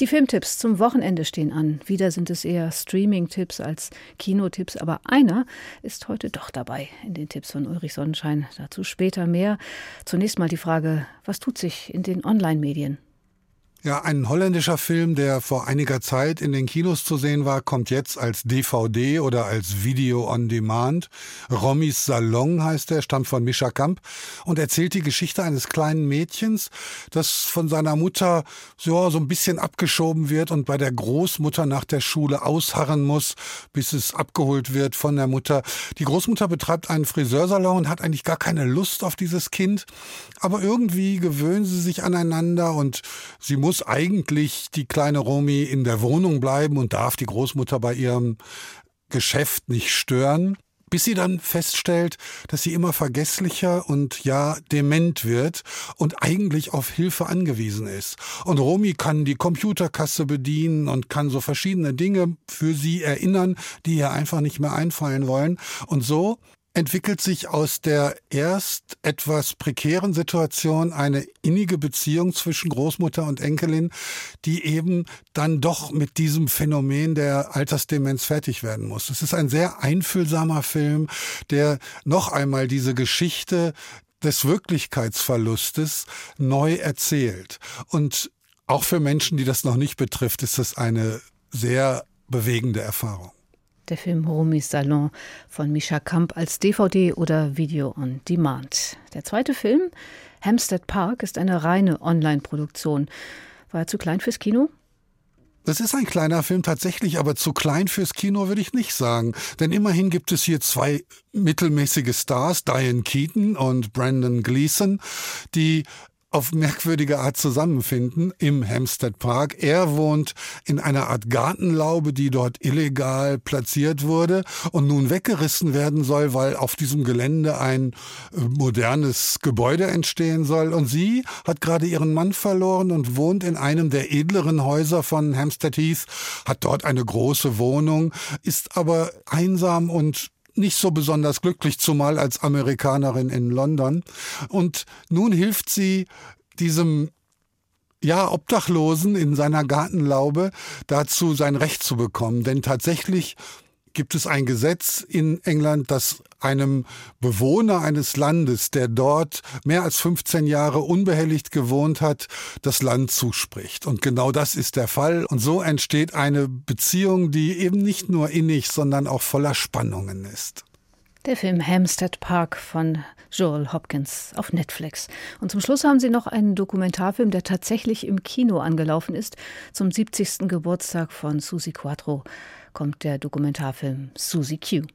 Die Filmtipps zum Wochenende stehen an. Wieder sind es eher Streaming-Tipps als Kinotipps, aber einer ist heute doch dabei in den Tipps von Ulrich Sonnenschein. Dazu später mehr. Zunächst mal die Frage, was tut sich in den Online-Medien? Ja, ein holländischer Film, der vor einiger Zeit in den Kinos zu sehen war, kommt jetzt als DVD oder als Video on Demand. Romis Salon heißt er, stammt von Mischa Kamp und erzählt die Geschichte eines kleinen Mädchens, das von seiner Mutter so, so ein bisschen abgeschoben wird und bei der Großmutter nach der Schule ausharren muss, bis es abgeholt wird von der Mutter. Die Großmutter betreibt einen Friseursalon und hat eigentlich gar keine Lust auf dieses Kind, aber irgendwie gewöhnen sie sich aneinander und sie muss muss eigentlich die kleine Romy in der Wohnung bleiben und darf die Großmutter bei ihrem Geschäft nicht stören bis sie dann feststellt, dass sie immer vergesslicher und ja dement wird und eigentlich auf Hilfe angewiesen ist. Und Romy kann die Computerkasse bedienen und kann so verschiedene Dinge für sie erinnern, die ihr einfach nicht mehr einfallen wollen. Und so entwickelt sich aus der erst etwas prekären Situation eine innige Beziehung zwischen Großmutter und Enkelin, die eben dann doch mit diesem Phänomen der Altersdemenz fertig werden muss. Es ist ein sehr einfühlsamer Film, der noch einmal diese Geschichte des Wirklichkeitsverlustes neu erzählt. Und auch für Menschen, die das noch nicht betrifft, ist das eine sehr bewegende Erfahrung der Film Romis Salon von Misha Kamp als DVD oder Video on Demand. Der zweite Film, Hampstead Park, ist eine reine Online-Produktion. War er zu klein fürs Kino? Das ist ein kleiner Film tatsächlich, aber zu klein fürs Kino würde ich nicht sagen. Denn immerhin gibt es hier zwei mittelmäßige Stars, Diane Keaton und Brandon Gleason, die auf merkwürdige Art zusammenfinden im Hampstead Park. Er wohnt in einer Art Gartenlaube, die dort illegal platziert wurde und nun weggerissen werden soll, weil auf diesem Gelände ein äh, modernes Gebäude entstehen soll. Und sie hat gerade ihren Mann verloren und wohnt in einem der edleren Häuser von Hampstead Heath, hat dort eine große Wohnung, ist aber einsam und nicht so besonders glücklich, zumal als Amerikanerin in London. Und nun hilft sie diesem ja, Obdachlosen in seiner Gartenlaube dazu, sein Recht zu bekommen. Denn tatsächlich gibt es ein Gesetz in England, das einem Bewohner eines Landes, der dort mehr als 15 Jahre unbehelligt gewohnt hat, das Land zuspricht. Und genau das ist der Fall. Und so entsteht eine Beziehung, die eben nicht nur innig, sondern auch voller Spannungen ist. Der Film Hampstead Park von Joel Hopkins auf Netflix. Und zum Schluss haben Sie noch einen Dokumentarfilm, der tatsächlich im Kino angelaufen ist. Zum 70. Geburtstag von Susi Quattro kommt der Dokumentarfilm Susie Q.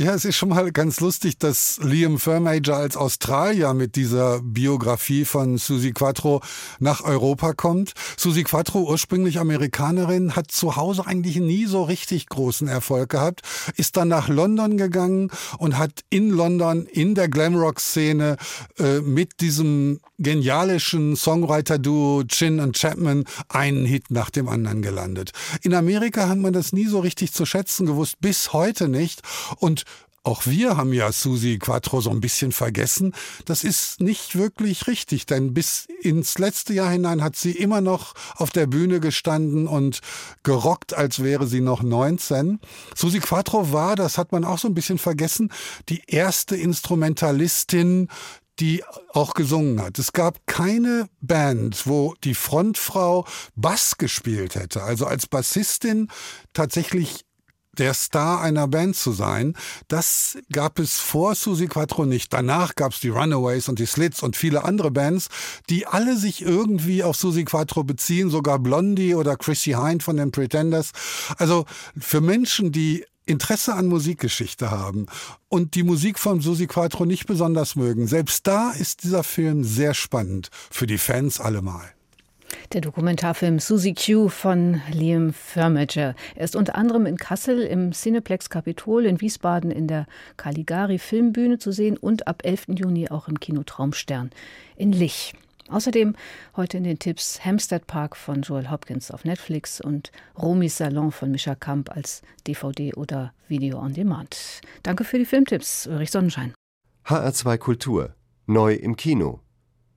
Ja, es ist schon mal ganz lustig, dass Liam Furmager als Australier mit dieser Biografie von Susie Quattro nach Europa kommt. Susie Quattro, ursprünglich Amerikanerin, hat zu Hause eigentlich nie so richtig großen Erfolg gehabt, ist dann nach London gegangen und hat in London in der Glamrock-Szene äh, mit diesem genialischen Songwriter-Duo Chin und Chapman einen Hit nach dem anderen gelandet. In Amerika hat man das nie so richtig zu schätzen gewusst, bis heute nicht. Und auch wir haben ja Susi Quattro so ein bisschen vergessen. Das ist nicht wirklich richtig, denn bis ins letzte Jahr hinein hat sie immer noch auf der Bühne gestanden und gerockt, als wäre sie noch 19. Susi Quattro war, das hat man auch so ein bisschen vergessen, die erste Instrumentalistin, die auch gesungen hat. Es gab keine Band, wo die Frontfrau Bass gespielt hätte, also als Bassistin tatsächlich der Star einer Band zu sein. Das gab es vor Susi Quattro nicht. Danach gab es die Runaways und die Slits und viele andere Bands, die alle sich irgendwie auf Susi Quattro beziehen, sogar Blondie oder Chrissy Hind von den Pretenders. Also für Menschen, die Interesse an Musikgeschichte haben und die Musik von Susi Quattro nicht besonders mögen, selbst da ist dieser Film sehr spannend. Für die Fans allemal. Der Dokumentarfilm Susie Q von Liam Firmager. Er ist unter anderem in Kassel im Cineplex Kapitol, in Wiesbaden in der Caligari Filmbühne zu sehen und ab 11. Juni auch im Kino Traumstern in Lich. Außerdem heute in den Tipps Hampstead Park von Joel Hopkins auf Netflix und Romis Salon von Mischa Kamp als DVD oder Video on Demand. Danke für die Filmtipps, Ulrich Sonnenschein. HR2 Kultur. Neu im Kino.